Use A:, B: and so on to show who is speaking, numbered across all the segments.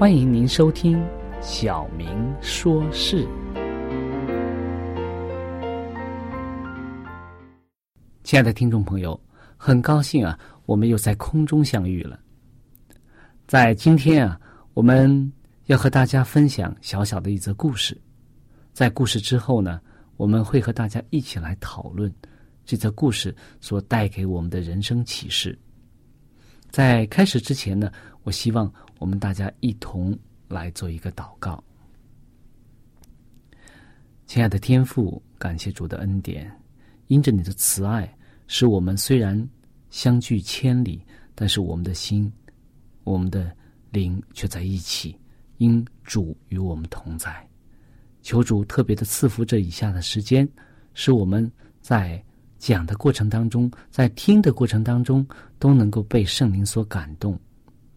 A: 欢迎您收听《小明说事》。亲爱的听众朋友，很高兴啊，我们又在空中相遇了。在今天啊，我们要和大家分享小小的一则故事。在故事之后呢，我们会和大家一起来讨论这则故事所带给我们的人生启示。在开始之前呢，我希望。我们大家一同来做一个祷告，亲爱的天父，感谢主的恩典，因着你的慈爱，使我们虽然相距千里，但是我们的心、我们的灵却在一起，因主与我们同在。求主特别的赐福这以下的时间，使我们在讲的过程当中，在听的过程当中，都能够被圣灵所感动。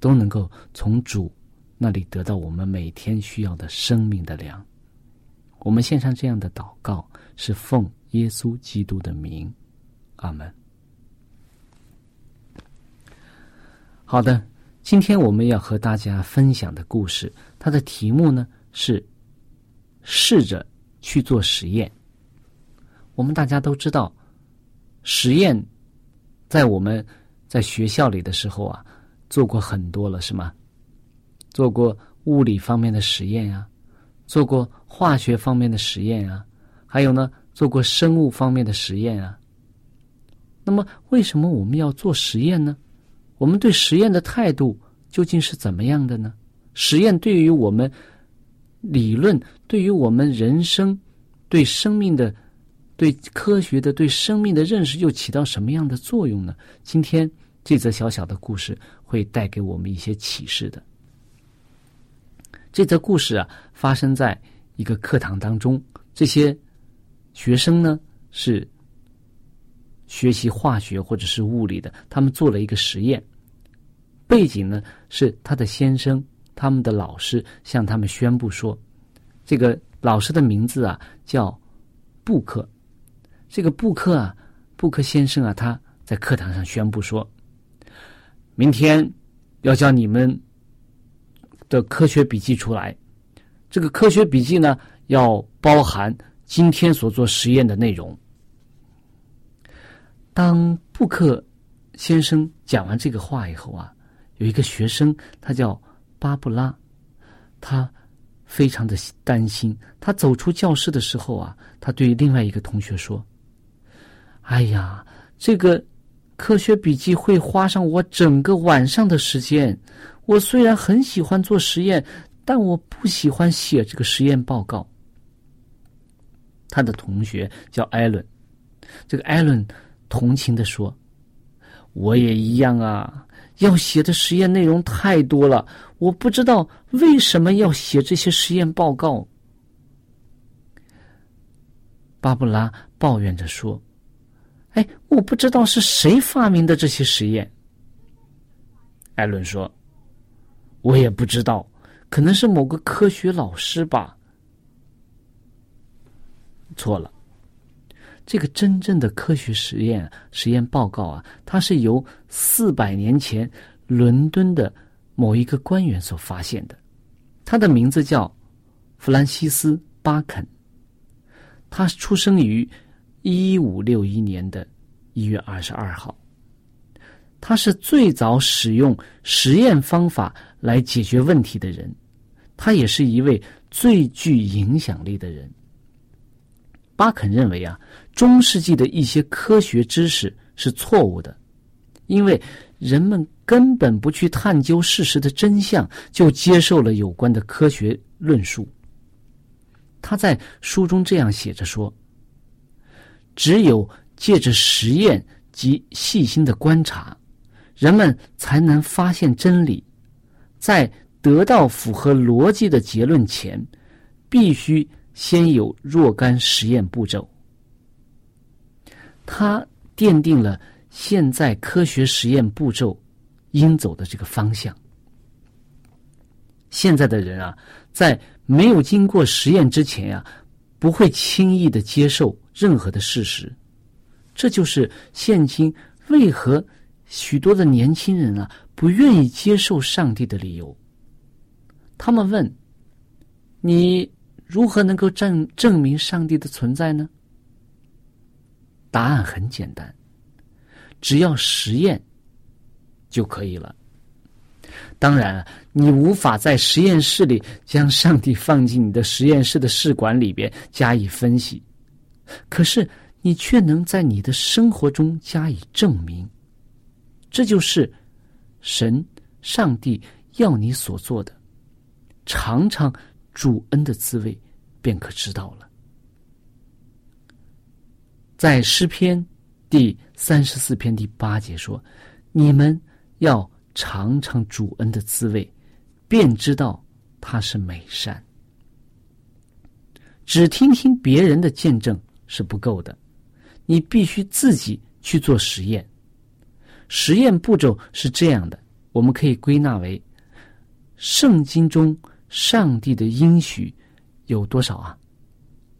A: 都能够从主那里得到我们每天需要的生命的粮。我们献上这样的祷告，是奉耶稣基督的名，阿门。好的，今天我们要和大家分享的故事，它的题目呢是“试着去做实验”。我们大家都知道，实验在我们在学校里的时候啊。做过很多了，是吗？做过物理方面的实验呀，做过化学方面的实验啊，还有呢，做过生物方面的实验啊。那么，为什么我们要做实验呢？我们对实验的态度究竟是怎么样的呢？实验对于我们理论，对于我们人生，对生命的、对科学的、对生命的认识，又起到什么样的作用呢？今天这则小小的故事。会带给我们一些启示的。这则故事啊，发生在一个课堂当中。这些学生呢，是学习化学或者是物理的。他们做了一个实验，背景呢是他的先生，他们的老师向他们宣布说，这个老师的名字啊叫布克。这个布克啊，布克先生啊，他在课堂上宣布说。明天要叫你们的科学笔记出来。这个科学笔记呢，要包含今天所做实验的内容。当布克先生讲完这个话以后啊，有一个学生，他叫巴布拉，他非常的担心。他走出教室的时候啊，他对另外一个同学说：“哎呀，这个。”科学笔记会花上我整个晚上的时间。我虽然很喜欢做实验，但我不喜欢写这个实验报告。他的同学叫艾伦，这个艾伦同情的说：“我也一样啊，要写的实验内容太多了，我不知道为什么要写这些实验报告。”巴布拉抱怨着说：“哎，我不知道是谁发明的这些实验。”艾伦说：“我也不知道，可能是某个科学老师吧。”错了，这个真正的科学实验实验报告啊，它是由四百年前伦敦的某一个官员所发现的，他的名字叫弗兰西斯·巴肯。他出生于一五六一年的一月二十二号。他是最早使用实验方法来解决问题的人，他也是一位最具影响力的人。巴肯认为啊，中世纪的一些科学知识是错误的，因为人们根本不去探究事实的真相，就接受了有关的科学论述。他在书中这样写着说：“只有借着实验及细心的观察，人们才能发现真理。在得到符合逻辑的结论前，必须先有若干实验步骤。”他奠定了现在科学实验步骤应走的这个方向。现在的人啊，在没有经过实验之前呀，不会轻易的接受任何的事实。这就是现今为何许多的年轻人啊不愿意接受上帝的理由。他们问：“你如何能够证证明上帝的存在呢？”答案很简单，只要实验就可以了。当然，你无法在实验室里将上帝放进你的实验室的试管里边加以分析，可是你却能在你的生活中加以证明。这就是神、上帝要你所做的。尝尝主恩的滋味，便可知道了。在诗篇第三十四篇第八节说：“你们要。”尝尝主恩的滋味，便知道他是美善。只听听别人的见证是不够的，你必须自己去做实验。实验步骤是这样的，我们可以归纳为：圣经中上帝的应许有多少啊？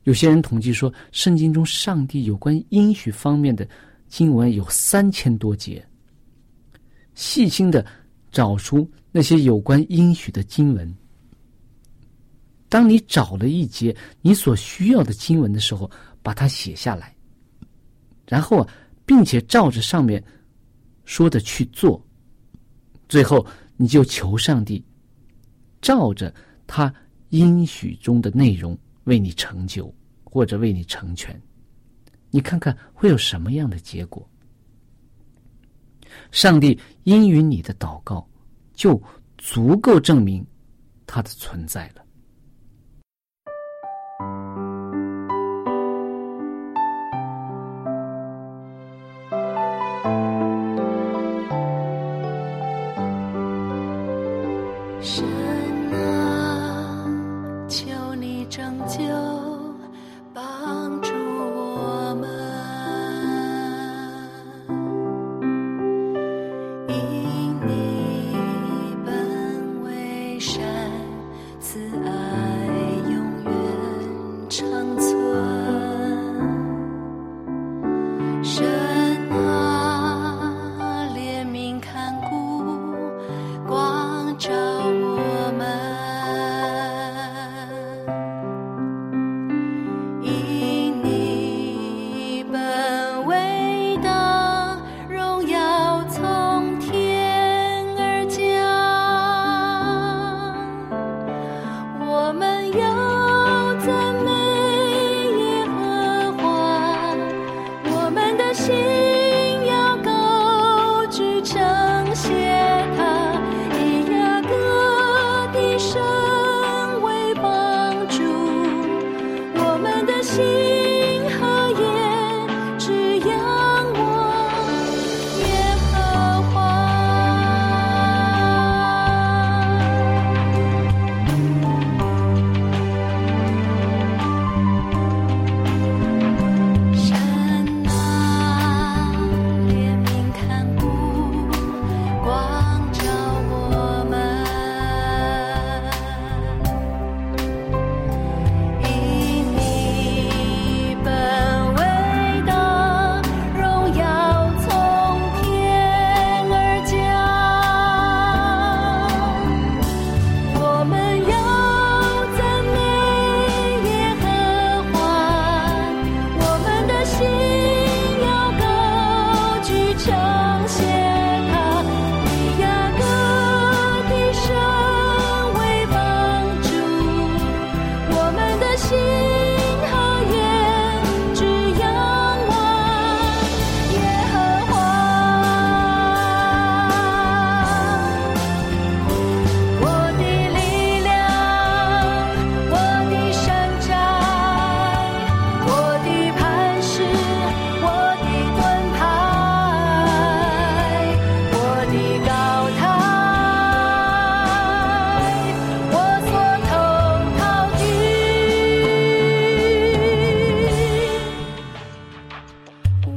A: 有些人统计说，圣经中上帝有关应许方面的经文有三千多节。细心的找出那些有关应许的经文。当你找了一节你所需要的经文的时候，把它写下来，然后啊，并且照着上面说的去做。最后，你就求上帝照着他应许中的内容为你成就，或者为你成全。你看看会有什么样的结果？上帝应允你的祷告，就足够证明他的存在了。
B: 是。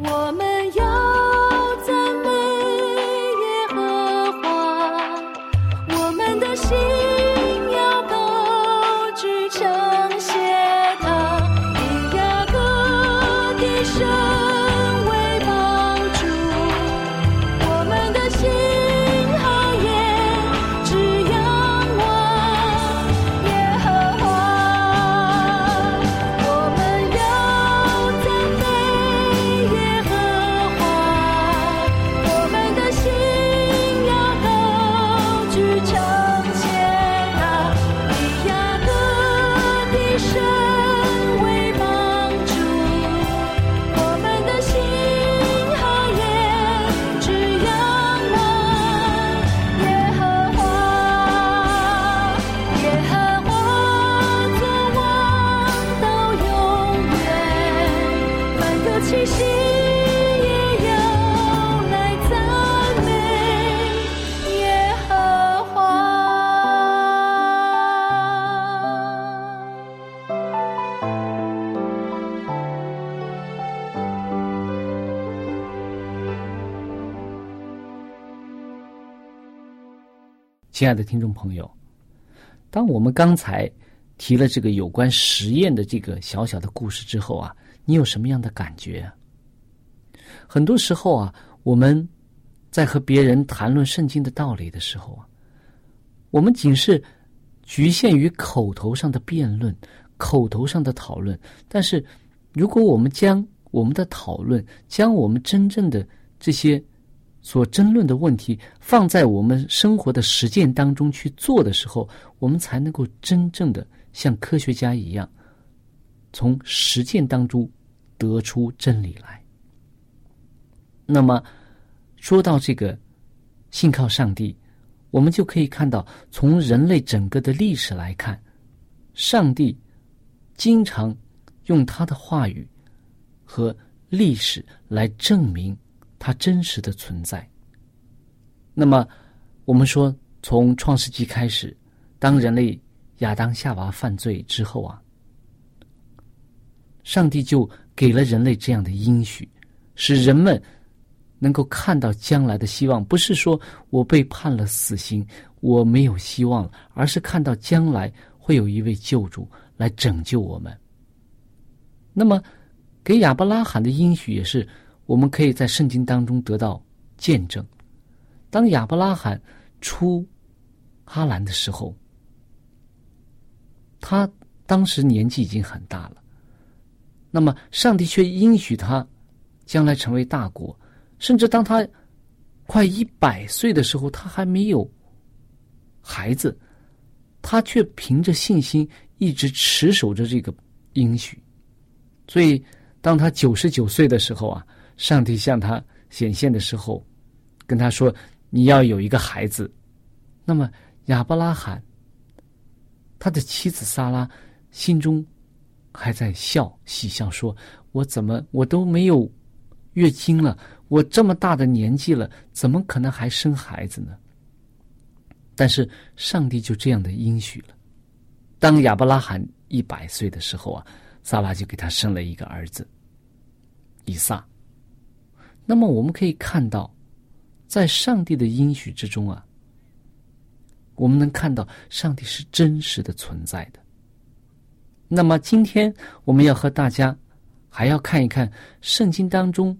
B: 我们
A: 亲爱的听众朋友，当我们刚才提了这个有关实验的这个小小的故事之后啊，你有什么样的感觉？很多时候啊，我们在和别人谈论圣经的道理的时候啊，我们仅是局限于口头上的辩论、口头上的讨论。但是，如果我们将我们的讨论、将我们真正的这些所争论的问题放在我们生活的实践当中去做的时候，我们才能够真正的像科学家一样，从实践当中得出真理来。那么，说到这个信靠上帝，我们就可以看到，从人类整个的历史来看，上帝经常用他的话语和历史来证明他真实的存在。那么，我们说，从创世纪开始，当人类亚当夏娃犯罪之后啊，上帝就给了人类这样的应许，使人们。能够看到将来的希望，不是说我被判了死刑，我没有希望了，而是看到将来会有一位救主来拯救我们。那么，给亚伯拉罕的应许也是我们可以在圣经当中得到见证。当亚伯拉罕出哈兰的时候，他当时年纪已经很大了，那么上帝却应许他将来成为大国。甚至当他快一百岁的时候，他还没有孩子，他却凭着信心一直持守着这个应许。所以，当他九十九岁的时候啊，上帝向他显现的时候，跟他说：“你要有一个孩子。”那么亚伯拉罕他的妻子萨拉心中还在笑，喜笑说：“我怎么我都没有月经了？”我这么大的年纪了，怎么可能还生孩子呢？但是上帝就这样的应许了。当亚伯拉罕一百岁的时候啊，萨拉就给他生了一个儿子以撒。那么我们可以看到，在上帝的应许之中啊，我们能看到上帝是真实的存在的。那么今天我们要和大家还要看一看圣经当中。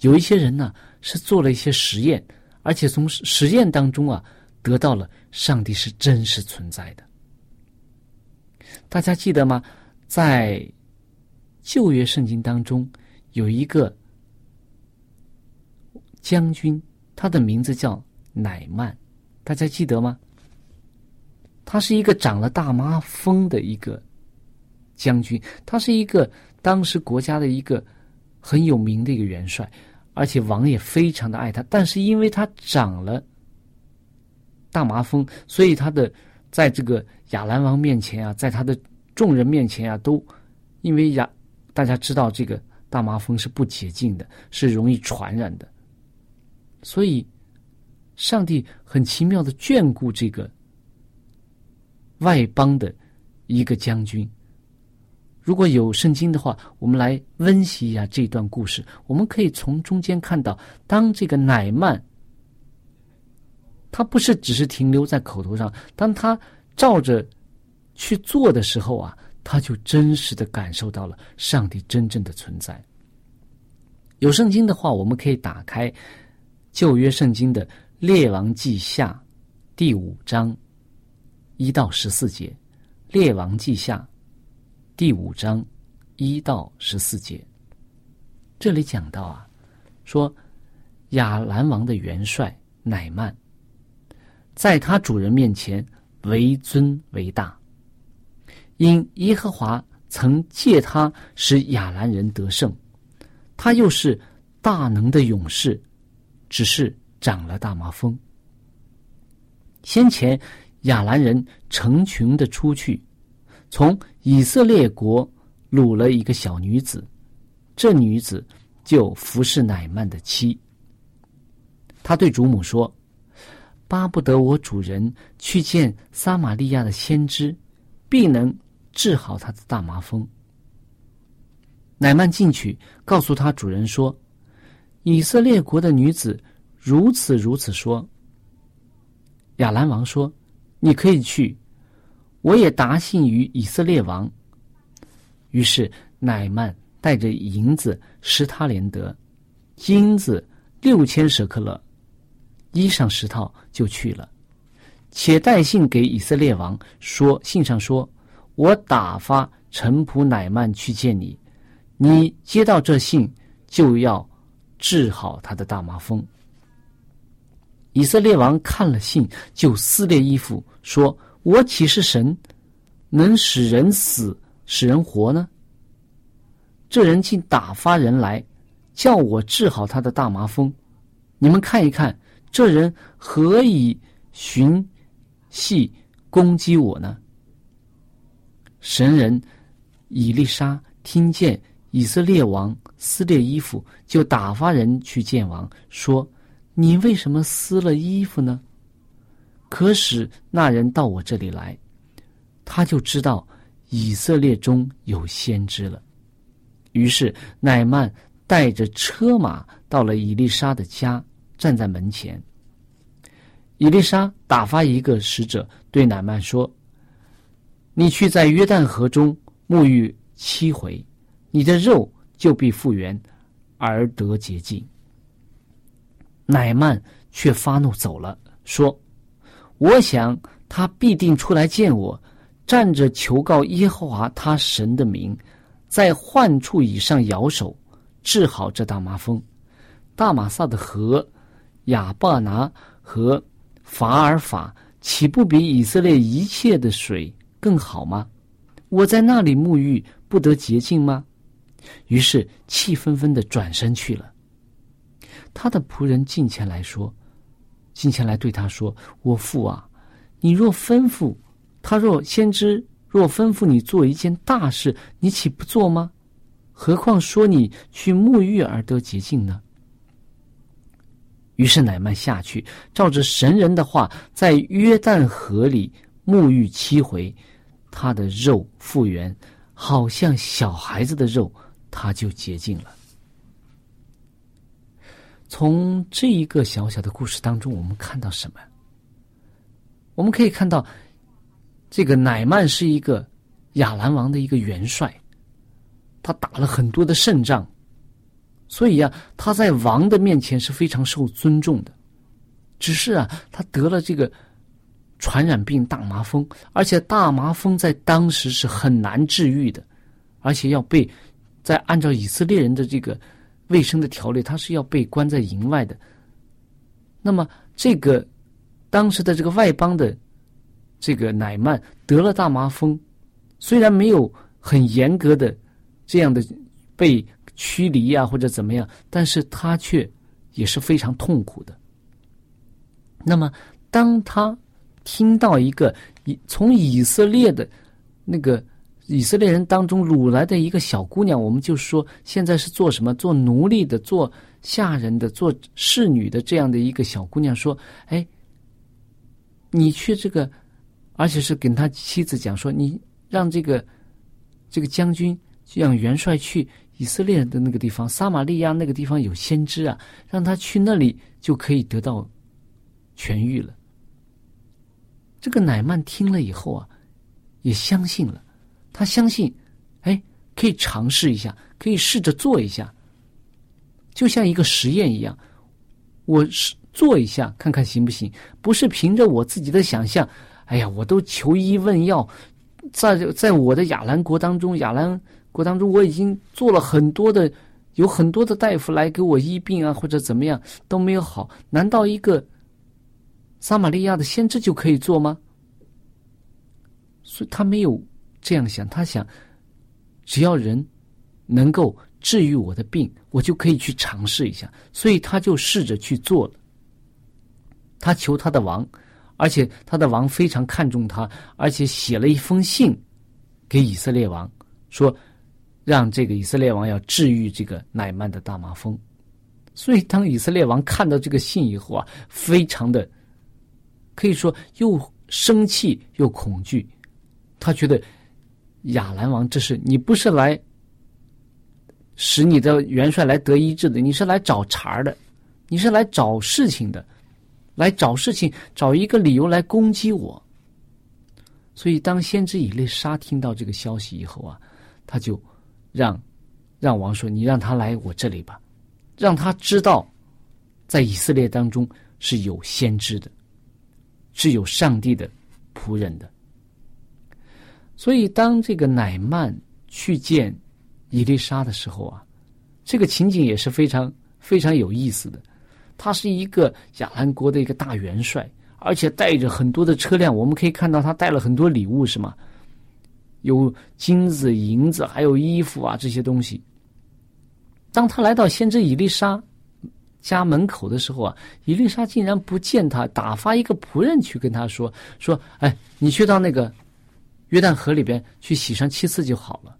A: 有一些人呢是做了一些实验，而且从实验当中啊得到了上帝是真实存在的。大家记得吗？在旧约圣经当中有一个将军，他的名字叫乃曼，大家记得吗？他是一个长了大麻风的一个将军，他是一个当时国家的一个。很有名的一个元帅，而且王也非常的爱他。但是因为他长了大麻风，所以他的在这个亚兰王面前啊，在他的众人面前啊，都因为亚大家知道这个大麻风是不洁净的，是容易传染的。所以上帝很奇妙的眷顾这个外邦的一个将军。如果有圣经的话，我们来温习一下这段故事。我们可以从中间看到，当这个乃曼，他不是只是停留在口头上，当他照着去做的时候啊，他就真实的感受到了上帝真正的存在。有圣经的话，我们可以打开旧约圣经的列王记下第五章一到十四节，列王记下。第五章一到十四节，这里讲到啊，说亚兰王的元帅乃曼，在他主人面前为尊为大，因耶和华曾借他使亚兰人得胜，他又是大能的勇士，只是长了大麻风。先前亚兰人成群的出去。从以色列国掳了一个小女子，这女子就服侍乃曼的妻。他对主母说：“巴不得我主人去见撒玛利亚的先知，必能治好他的大麻风。”乃曼进去告诉他主人说：“以色列国的女子如此如此说。”亚兰王说：“你可以去，我也答信于以色列王。”于是乃曼带着银子十他连德，金子六千舍克勒，衣裳十套就去了，且带信给以色列王说：“信上说，我打发臣仆乃曼去见你，你接到这信就要治好他的大麻风。”以色列王看了信，就撕裂衣服，说：“我岂是神，能使人死，使人活呢？这人竟打发人来，叫我治好他的大麻风。你们看一看，这人何以寻隙攻击我呢？”神人以利沙听见以色列王撕裂衣服，就打发人去见王，说。你为什么撕了衣服呢？可使那人到我这里来，他就知道以色列中有先知了。于是乃曼带着车马到了以丽莎的家，站在门前。以丽莎打发一个使者对乃曼说：“你去在约旦河中沐浴七回，你的肉就必复原，而得洁净。”乃曼却发怒走了，说：“我想他必定出来见我，站着求告耶和华他神的名，在患处以上摇手，治好这大麻风。大马萨的河亚巴拿和法尔法，岂不比以色列一切的水更好吗？我在那里沐浴，不得洁净吗？”于是气愤愤的转身去了。他的仆人进前来说：“进前来对他说，我父啊，你若吩咐他，若先知若吩咐你做一件大事，你岂不做吗？何况说你去沐浴而得洁净呢？”于是乃曼下去，照着神人的话，在约旦河里沐浴七回，他的肉复原，好像小孩子的肉，他就洁净了。从这一个小小的故事当中，我们看到什么？我们可以看到，这个乃曼是一个亚兰王的一个元帅，他打了很多的胜仗，所以啊，他在王的面前是非常受尊重的。只是啊，他得了这个传染病大麻风，而且大麻风在当时是很难治愈的，而且要被在按照以色列人的这个。卫生的条例，他是要被关在营外的。那么，这个当时的这个外邦的这个乃曼得了大麻风，虽然没有很严格的这样的被驱离啊或者怎么样，但是他却也是非常痛苦的。那么，当他听到一个以从以色列的那个。以色列人当中掳来的一个小姑娘，我们就说现在是做什么？做奴隶的，做下人的，做侍女的这样的一个小姑娘说：“哎，你去这个，而且是跟他妻子讲说，你让这个这个将军，让元帅去以色列的那个地方，撒玛利亚那个地方有先知啊，让他去那里就可以得到痊愈了。”这个乃曼听了以后啊，也相信了。他相信，哎，可以尝试一下，可以试着做一下，就像一个实验一样。我是做一下，看看行不行？不是凭着我自己的想象。哎呀，我都求医问药，在在我的亚兰国当中，亚兰国当中，我已经做了很多的，有很多的大夫来给我医病啊，或者怎么样都没有好。难道一个撒玛利亚的先知就可以做吗？所以他没有。这样想，他想，只要人能够治愈我的病，我就可以去尝试一下。所以他就试着去做了。他求他的王，而且他的王非常看重他，而且写了一封信给以色列王，说让这个以色列王要治愈这个乃曼的大麻风。所以当以色列王看到这个信以后啊，非常的可以说又生气又恐惧，他觉得。亚兰王，这是你不是来使你的元帅来得医治的，你是来找茬的，你是来找事情的。来找事情，找一个理由来攻击我。所以，当先知以利沙听到这个消息以后啊，他就让让王说：“你让他来我这里吧，让他知道，在以色列当中是有先知的，是有上帝的仆人的。”所以，当这个乃曼去见伊丽莎的时候啊，这个情景也是非常非常有意思的。他是一个亚兰国的一个大元帅，而且带着很多的车辆。我们可以看到他带了很多礼物，是吗？有金子、银子，还有衣服啊这些东西。当他来到先知伊丽莎家门口的时候啊，伊丽莎竟然不见他，打发一个仆人去跟他说：“说，哎，你去到那个。”约旦河里边去洗上七次就好了，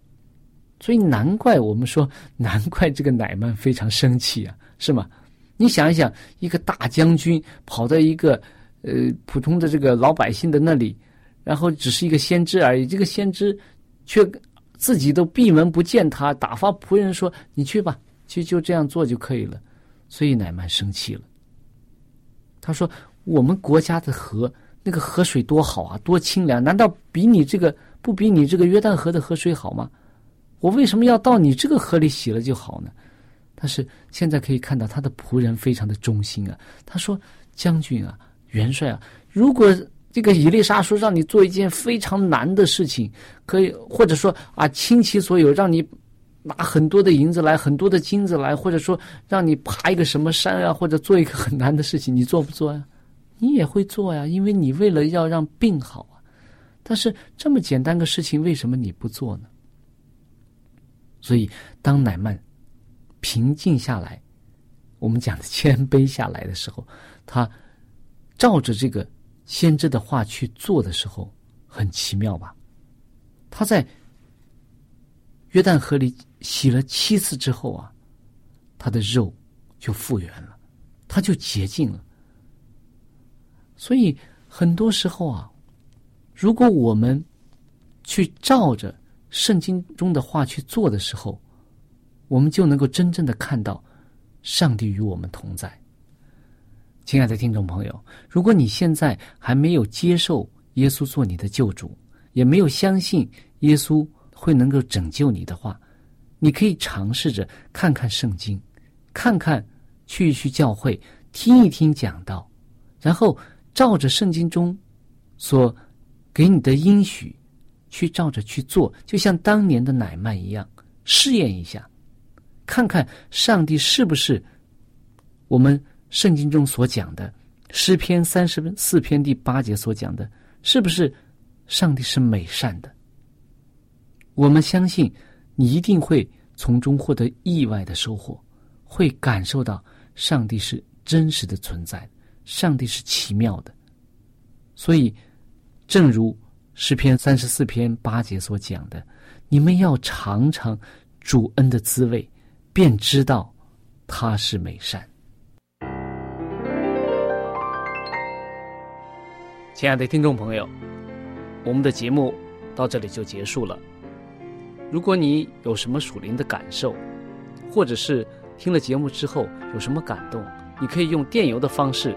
A: 所以难怪我们说，难怪这个乃曼非常生气啊，是吗？你想一想，一个大将军跑到一个呃普通的这个老百姓的那里，然后只是一个先知而已，这个先知却自己都闭门不见他，打发仆人说：“你去吧，就就这样做就可以了。”所以乃曼生气了，他说：“我们国家的河。”那个河水多好啊，多清凉！难道比你这个不比你这个约旦河的河水好吗？我为什么要到你这个河里洗了就好呢？但是现在可以看到他的仆人非常的忠心啊。他说：“将军啊，元帅啊，如果这个伊丽莎说让你做一件非常难的事情，可以或者说啊倾其所有，让你拿很多的银子来，很多的金子来，或者说让你爬一个什么山啊，或者做一个很难的事情，你做不做呀？”你也会做呀，因为你为了要让病好啊。但是这么简单个事情，为什么你不做呢？所以，当乃曼平静下来，我们讲的谦卑下来的时候，他照着这个先知的话去做的时候，很奇妙吧？他在约旦河里洗了七次之后啊，他的肉就复原了，他就洁净了。所以很多时候啊，如果我们去照着圣经中的话去做的时候，我们就能够真正的看到上帝与我们同在。亲爱的听众朋友，如果你现在还没有接受耶稣做你的救主，也没有相信耶稣会能够拯救你的话，你可以尝试着看看圣经，看看去一去教会，听一听讲道，然后。照着圣经中所给你的应许去照着去做，就像当年的乃曼一样，试验一下，看看上帝是不是我们圣经中所讲的诗篇三十四篇第八节所讲的，是不是上帝是美善的？我们相信你一定会从中获得意外的收获，会感受到上帝是真实的存在。上帝是奇妙的，所以，正如诗篇三十四篇八节所讲的，你们要尝尝主恩的滋味，便知道他是美善。亲爱的听众朋友，我们的节目到这里就结束了。如果你有什么属灵的感受，或者是听了节目之后有什么感动，你可以用电邮的方式。